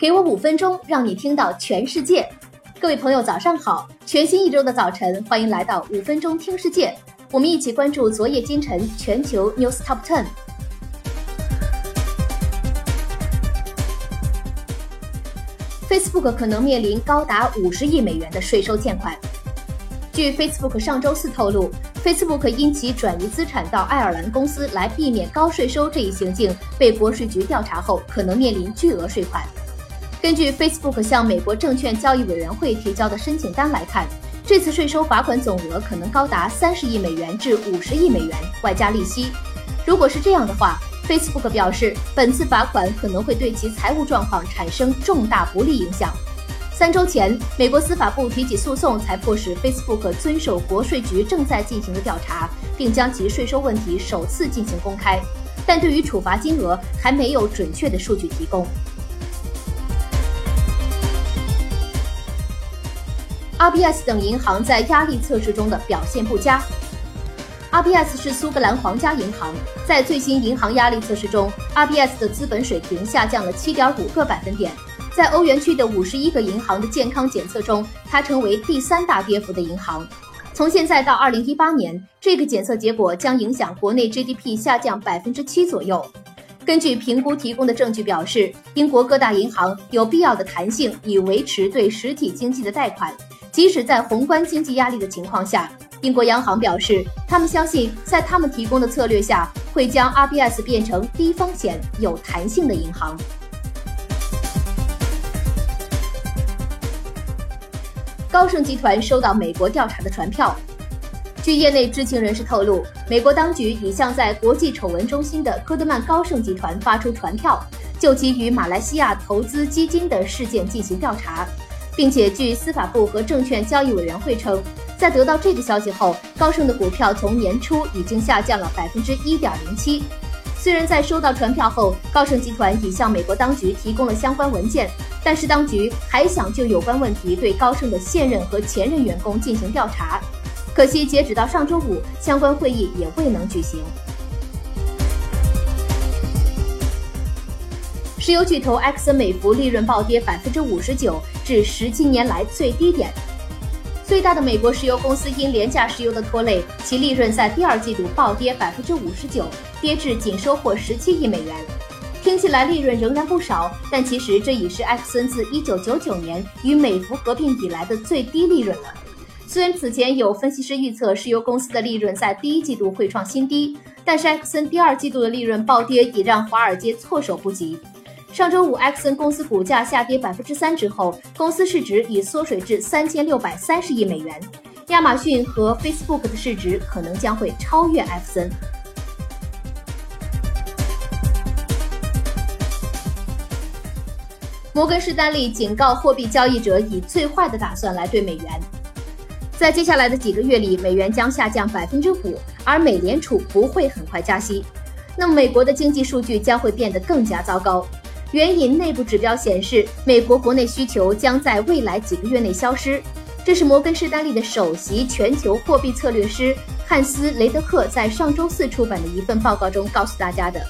给我五分钟，让你听到全世界。各位朋友，早上好！全新一周的早晨，欢迎来到五分钟听世界。我们一起关注昨夜今晨全球 news top ten。Facebook 可能面临高达五十亿美元的税收欠款。据 Facebook 上周四透露，Facebook 因其转移资产到爱尔兰公司来避免高税收这一行径被国税局调查后，可能面临巨额税款。根据 Facebook 向美国证券交易委员会提交的申请单来看，这次税收罚款总额可能高达三十亿美元至五十亿美元，外加利息。如果是这样的话，Facebook 表示，本次罚款可能会对其财务状况产生重大不利影响。三周前，美国司法部提起诉讼，才迫使 Facebook 遵守国税局正在进行的调查，并将其税收问题首次进行公开。但对于处罚金额，还没有准确的数据提供。RBS 等银行在压力测试中的表现不佳。RBS 是苏格兰皇家银行，在最新银行压力测试中，RBS 的资本水平下降了7.5个百分点。在欧元区的51个银行的健康检测中，它成为第三大跌幅的银行。从现在到2018年，这个检测结果将影响国内 GDP 下降百分之七左右。根据评估提供的证据表示，英国各大银行有必要的弹性以维持对实体经济的贷款，即使在宏观经济压力的情况下。英国央行表示，他们相信在他们提供的策略下，会将 RBS 变成低风险、有弹性的银行。高盛集团收到美国调查的传票。据业内知情人士透露，美国当局已向在国际丑闻中心的科德曼高盛集团发出传票，就其与马来西亚投资基金的事件进行调查，并且据司法部和证券交易委员会称。在得到这个消息后，高盛的股票从年初已经下降了百分之一点零七。虽然在收到传票后，高盛集团已向美国当局提供了相关文件，但是当局还想就有关问题对高盛的现任和前任员工进行调查。可惜，截止到上周五，相关会议也未能举行。石油巨头埃克森美孚利润暴跌百分之五十九，至十七年来最低点。最大的美国石油公司因廉价石油的拖累，其利润在第二季度暴跌百分之五十九，跌至仅收获十七亿美元。听起来利润仍然不少，但其实这已是埃克森自一九九九年与美孚合并以来的最低利润了。虽然此前有分析师预测石油公司的利润在第一季度会创新低，但是埃克森第二季度的利润暴跌已让华尔街措手不及。上周五，埃克森公司股价下跌百分之三之后，公司市值已缩水至三千六百三十亿美元。亚马逊和 Facebook 的市值可能将会超越埃克森。摩根士丹利警告货币交易者，以最坏的打算来对美元。在接下来的几个月里，美元将下降百分之五，而美联储不会很快加息。那么，美国的经济数据将会变得更加糟糕。援引内部指标显示，美国国内需求将在未来几个月内消失。这是摩根士丹利的首席全球货币策略师汉斯·雷德克在上周四出版的一份报告中告诉大家的。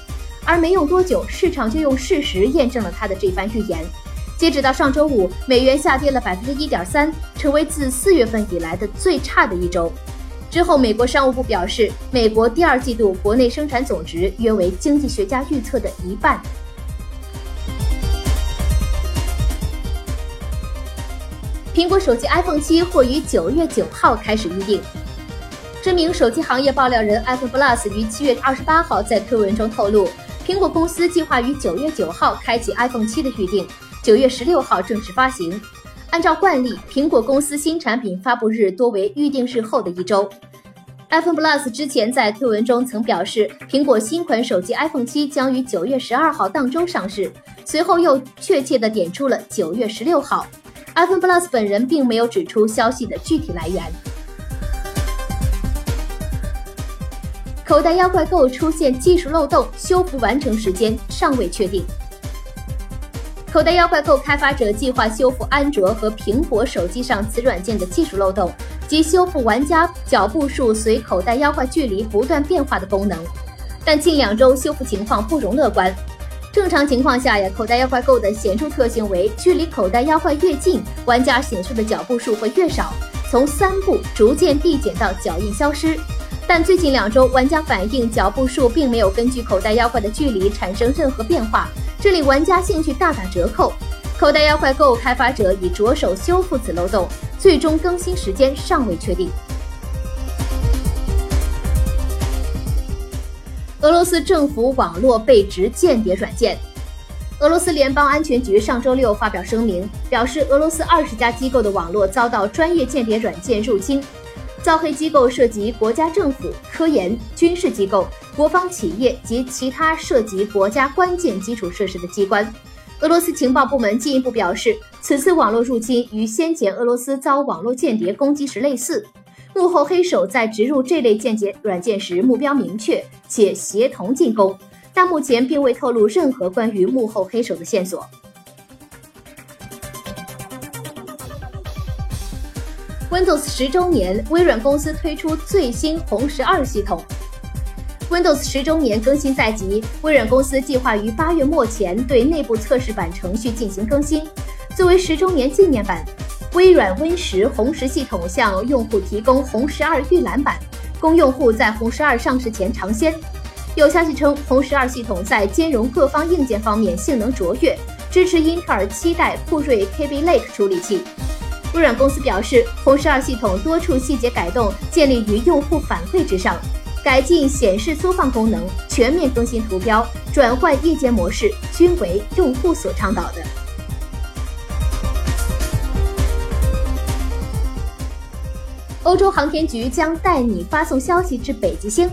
而没用多久，市场就用事实验证了他的这番预言。截止到上周五，美元下跌了百分之一点三，成为自四月份以来的最差的一周。之后，美国商务部表示，美国第二季度国内生产总值约为经济学家预测的一半。苹果手机 iPhone 七或于九月九号开始预定。知名手机行业爆料人 iPhone Plus 于七月二十八号在推文中透露，苹果公司计划于九月九号开启 iPhone 七的预定，九月十六号正式发行。按照惯例，苹果公司新产品发布日多为预定日后的一周。iPhone Plus 之前在推文中曾表示，苹果新款手机 iPhone 七将于九月十二号当周上市，随后又确切地点出了九月十六号。iPhone Plus 本人并没有指出消息的具体来源。口袋妖怪 Go 出现技术漏洞，修复完成时间尚未确定。口袋妖怪 Go 开发者计划修复安卓和苹果手机上此软件的技术漏洞，及修复玩家脚步数随口袋妖怪距离不断变化的功能，但近两周修复情况不容乐观。正常情况下呀，口袋妖怪 Go 的显著特性为，距离口袋妖怪越近，玩家显示的脚步数会越少，从三步逐渐递减到脚印消失。但最近两周，玩家反映脚步数并没有根据口袋妖怪的距离产生任何变化，这里玩家兴趣大打折扣。口袋妖怪 Go 开发者已着手修复此漏洞，最终更新时间尚未确定。俄罗斯政府网络被指间谍软件。俄罗斯联邦安全局上周六发表声明，表示俄罗斯二十家机构的网络遭到专业间谍软件入侵，造黑机构涉及国家政府、科研、军事机构、国防企业及其他涉及国家关键基础设施的机关。俄罗斯情报部门进一步表示，此次网络入侵与先前俄罗斯遭网络间谍攻击时类似。幕后黑手在植入这类间谍软件时，目标明确且协同进攻，但目前并未透露任何关于幕后黑手的线索。Windows 十周年，微软公司推出最新红十二系统。Windows 十周年更新在即，微软公司计划于八月末前对内部测试版程序进行更新，作为十周年纪念版。微软 Win 十红十系统向用户提供红十二预览版，供用户在红十二上市前尝鲜。有消息称，红十二系统在兼容各方硬件方面性能卓越，支持英特尔七代酷睿 Kaby Lake 处理器。微软公司表示，红十二系统多处细节改动建立于用户反馈之上，改进显示缩放功能，全面更新图标，转换夜间模式，均为用户所倡导的。欧洲航天局将带你发送消息至北极星，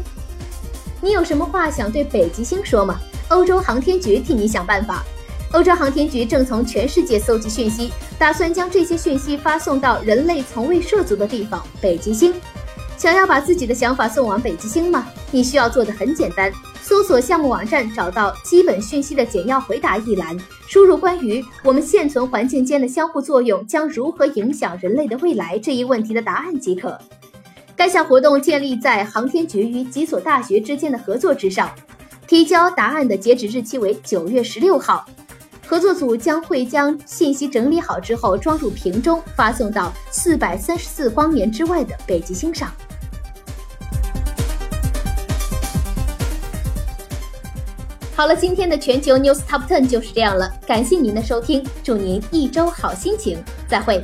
你有什么话想对北极星说吗？欧洲航天局替你想办法。欧洲航天局正从全世界搜集讯息，打算将这些讯息发送到人类从未涉足的地方——北极星。想要把自己的想法送往北极星吗？你需要做的很简单。搜索项目网站，找到基本讯息的简要回答一栏，输入关于我们现存环境间的相互作用将如何影响人类的未来这一问题的答案即可。该项活动建立在航天局与几所大学之间的合作之上。提交答案的截止日期为九月十六号。合作组将会将信息整理好之后装入瓶中，发送到四百三十四光年之外的北极星上。好了，今天的全球 News Top Ten 就是这样了。感谢您的收听，祝您一周好心情，再会。